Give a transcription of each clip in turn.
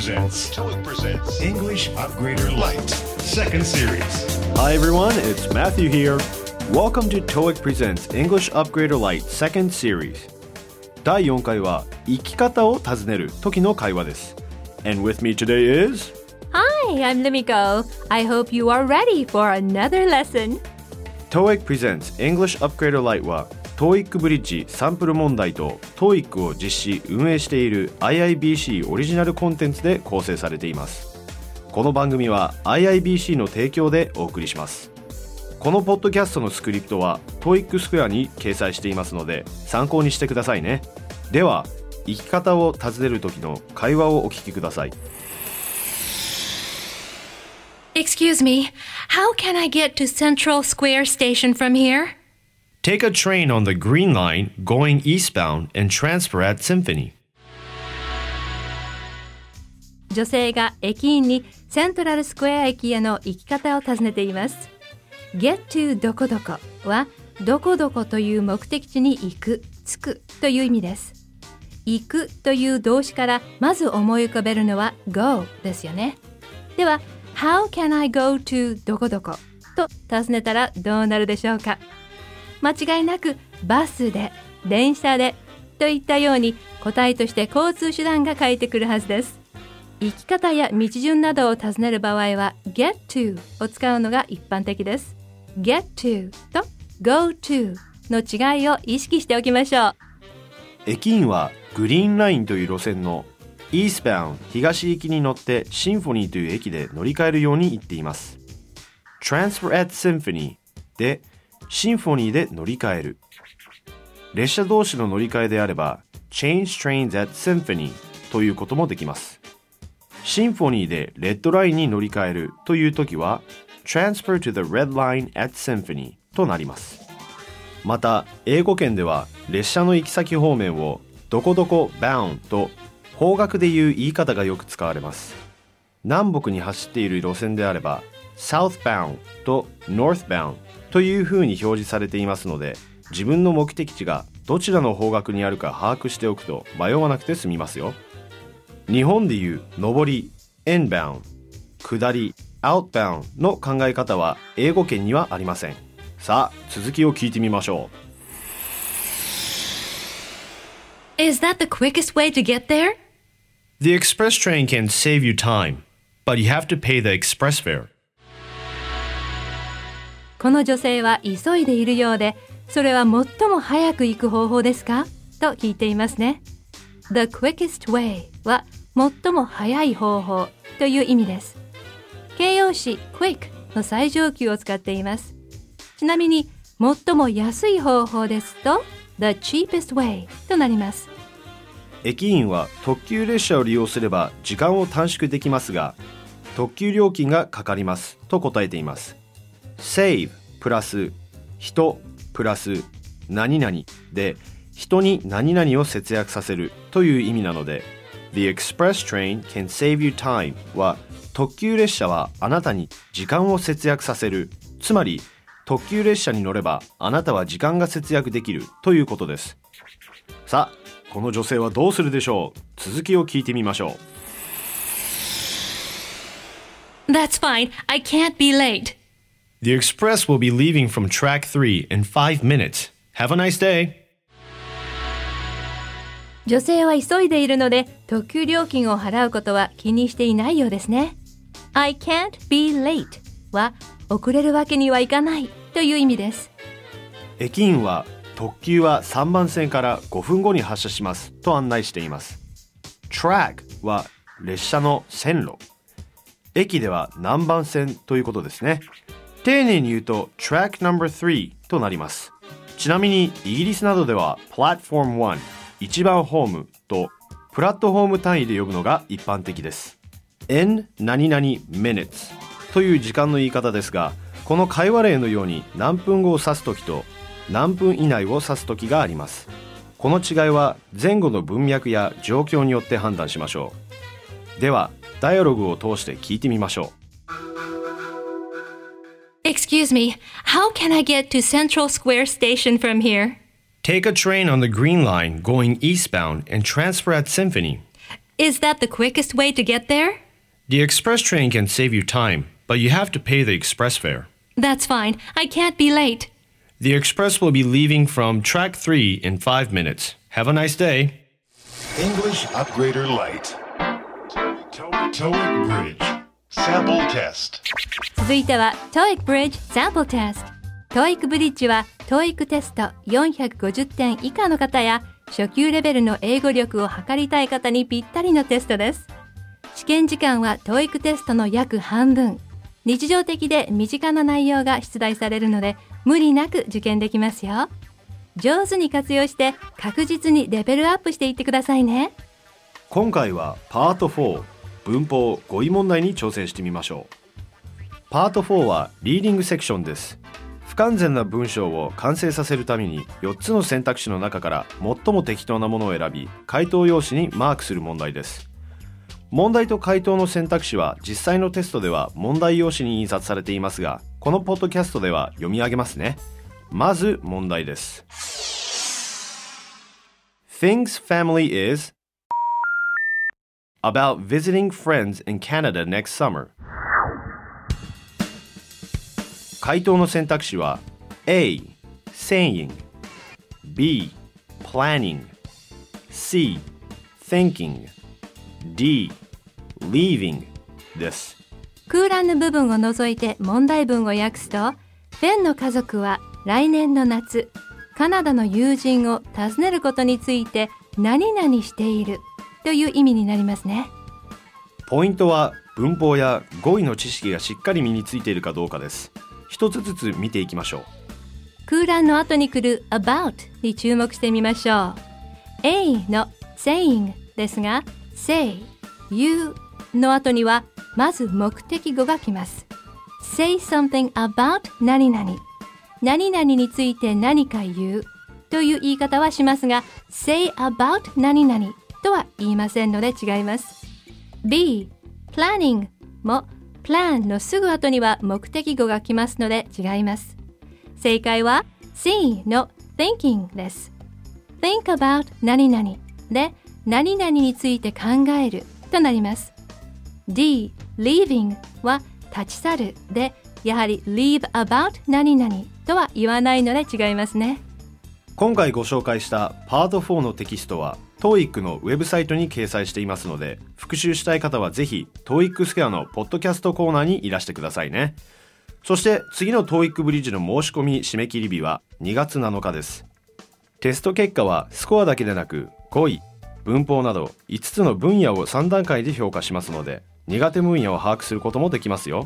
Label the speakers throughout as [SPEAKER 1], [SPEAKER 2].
[SPEAKER 1] presents TOEIC presents English Upgrader Lite Second Series
[SPEAKER 2] Hi everyone, it's Matthew here. Welcome to TOEIC Presents English Upgrader Lite Second Series. 第4回は生き方を尋ねる時の会話です。And with me today is
[SPEAKER 3] Hi, I'm Limiko. I hope you are ready for another lesson.
[SPEAKER 2] TOEIC Presents English Upgrader Lite は TOEIC ブリッジサンプル問題と TOEIC を実施運営している IIBC オリジナルコンテンツで構成されています。この番組は IIBC の提供でお送りします。このポッドキャストのスクリプトは TOEIC スクエアに掲載していますので参考にしてくださいね。では生き方を尋ねる時の会話をお聞きください。
[SPEAKER 3] Excuse me, how can I get to Central Square Station from here?
[SPEAKER 2] Take a train on the Green Line going eastbound and transfer at Symphony
[SPEAKER 3] 女性が駅員にセントラルスクエア駅への行き方を尋ねています。get to どこどこはどこどこという目的地に行く、着くという意味です。行くという動詞からまず思い浮かべるのは go ですよね。では、How can I go to どこどこと尋ねたらどうなるでしょうか？間違いなくバスで、電車でといったように答えとして交通手段が書いてくるはずです。生き方や道順などを尋ねる場合は get to を使うのが一般的です。get to と go to の違いを意識しておきましょう。
[SPEAKER 2] 駅員はグリーンラインという路線の Eastbound 東行きに乗ってシンフォニーという駅で乗り換えるように言っています Transfer at Symphony でシンフォニーで乗り換える。列車同士の乗り換えであれば Change trains at Symphony ということもできます。シンフォニーでレッドラインに乗り換えるという時は Transfer to the red line at Symphony となります。また英語圏では列車の行き先方面をどこどこ bound と方角でいう言い方がよく使われます。南北に走っている路線であれば southbound と northbound というふうに表示されていますので自分の目的地がどちらの方角にあるか把握しておくと迷わなくて済みますよ日本でいう上り inbound 下り outbound の考え方は英語圏にはありませんさあ続きを聞いてみましょう
[SPEAKER 3] Is that the quickest way to get there?
[SPEAKER 2] The express train can save you time, but you have to pay the express fare.
[SPEAKER 3] この女性は急いでいるようで、それは最も早く行く方法ですか？と聞いていますね。The quickest way は最も早い方法という意味です。形容詞 quick の最上級を使っています。ちなみに、最も安い方法ですと The cheapest way となります。
[SPEAKER 2] 駅員は特急列車を利用すれば時間を短縮できますが、特急料金がかかりますと答えています。Save プラス人プラス何々で人に何々を節約させるという意味なので The express train can save you time は特急列車はあなたに時間を節約させるつまり特急列車に乗ればあなたは時間が節約できるということですさあこの女性はどうするでしょう？続きを聞いてみましょう
[SPEAKER 3] That's fine. I can't be late.
[SPEAKER 2] The express will be leaving from track 3 in 5 minutes. Have a nice day.
[SPEAKER 3] 女性は急いでいるので特急料金を払うことは気にしていないようですね。I can't be late は遅れるわけにはいかないという意味です。
[SPEAKER 2] 駅員は特急は3番線から5分後に発車しますと案内しています Track は列車の線路駅では何番線ということですね丁寧に言うと Track number 3となります。ちなみにイギリスなどでは Platform 1一番ホームとプラットフォーム単位で呼ぶのが一般的です。N 何々 minutes という時間の言い方ですがこの会話例のように何分後を指す時と何分以内を指す時があります。この違いは前後の文脈や状況によって判断しましょう。ではダイアログを通して聞いてみましょう。
[SPEAKER 3] Excuse me, how can I get to Central Square Station from here?
[SPEAKER 2] Take a train on the Green Line going eastbound and transfer at Symphony
[SPEAKER 3] Is that the quickest way to get there?
[SPEAKER 2] The express train can save you time, but you have to pay the express fare.
[SPEAKER 3] That's fine. I can't be late.
[SPEAKER 2] The express will be leaving from track 3 in 5 minutes. Have a nice day.
[SPEAKER 1] English Upgrader Lite. TOEIC Bridge. Sample test.
[SPEAKER 3] 続いては TOEIC Bridge Sample Test TOEIC ブリッジは TOEIC テスト450点以下の方や初級レベルの英語力を測りたい方にぴったりのテストです。試験時間は TOEIC テストの約半分。日常的で身近な内容が出題されるので無理なく受験できますよ。上手に活用して確実にレベルアップしていってくださいね。
[SPEAKER 2] 今回はパート4文法語彙問題に挑戦してみましょう。パート4はリーディングセクションです。不完全な文章を完成させるために4つの選択肢の中から最も適当なものを選び回答用紙にマークする問題です。問題と回答の選択肢は実際のテストでは問題用紙に印刷されていますがこのポッドキャストでは読み上げますね。まず問題です。Things family is about visiting friends in Canada next summer. 回答の選択肢は A. saying B. planning C. thinking D. leaving です
[SPEAKER 3] 空欄の部分を除いて問題文を訳すと、フェンの家族は来年の夏、カナダの友人を訪ねることについて何々しているという意味になりますね。
[SPEAKER 2] ポイントは文法や語彙の知識がしっかり身についているかどうかです一つずつ見ていきましょう
[SPEAKER 3] 空欄の後に来る about に注目してみましょう。A の saying ですが、say, you の後にはまず目的語が来ます。say something about 何々。何々について何か言うという言い方はしますが、say about 何々とは言いませんので違います。B、planning も plan のすぐ後には目的語が来ますので違います。正解は C の thinking です。think about 何々で何々について考えるとなります。D、leaving は立ち去るでやはり leave about 何々とは言わないので違いますね。
[SPEAKER 2] 今回ご紹介したパート4のテキストは TOEIC のウェブサイトに掲載していますので復習したい方はぜひ TOEIC スクエアのポッドキャストコーナーにいらしてくださいねそして次の TOEIC ブリッジの申し込み締め切り日は2月7日ですテスト結果はスコアだけでなく語彙文法など5つの分野を3段階で評価しますので苦手分野を把握することもできますよ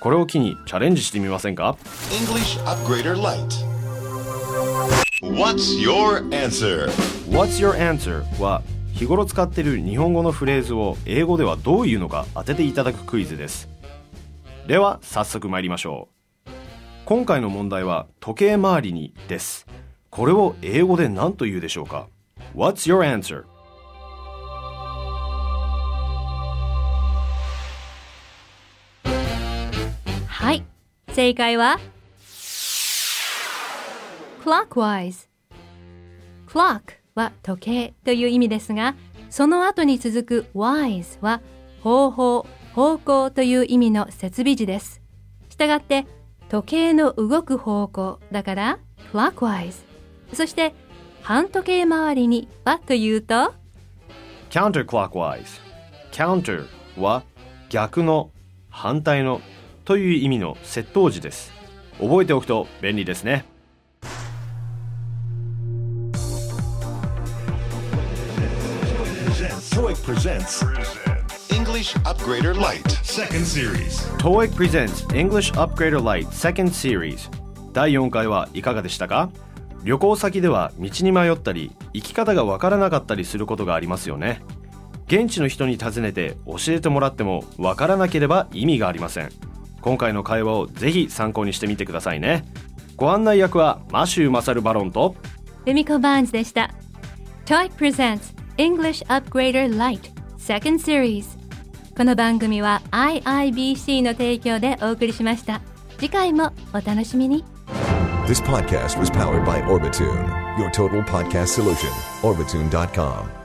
[SPEAKER 2] これを機にチャレンジしてみませんか
[SPEAKER 1] ？English Upgrader Lite. What's your answer?
[SPEAKER 2] What's your answer? は日頃使っている日本語のフレーズを英語ではどういうのか当てていただくクイズですでは早速参りましょう今回の問題は時計回りにですこれを英語で何と言うでしょうか？What's your answer?
[SPEAKER 3] はい。正解は clockwise。clock は時計という意味ですが、その後に続く wise は方法、方向という意味の設備字です。したがって、時計の動く方向だから clockwise。そして、半時計回りにはというと
[SPEAKER 2] counterclockwise counter は逆の反対のという意味の窃盗時です覚えておくと便利ですね
[SPEAKER 1] presents English Upgrader Lite. Second Series.
[SPEAKER 2] TOEIC presents English Upgrader Lite Second Series 第4回はいかがでしたか？旅行先では道に迷ったり行き方がわからなかったりすることがありますよね現地の人に尋ねて教えてもらってもわからなければ意味がありません今回の会話をぜひ参考にしてみてくださいねご案内役はマシュー・マサル・バロンと
[SPEAKER 3] ルミコ・バーンズでした。TOEIC presents English Upgrader Lite Second Series この番組は IIBC の提供でお送りしました。次回もお楽しみに。
[SPEAKER 4] This podcast was powered by Orbitune, your total podcast solution. Orbitune.com.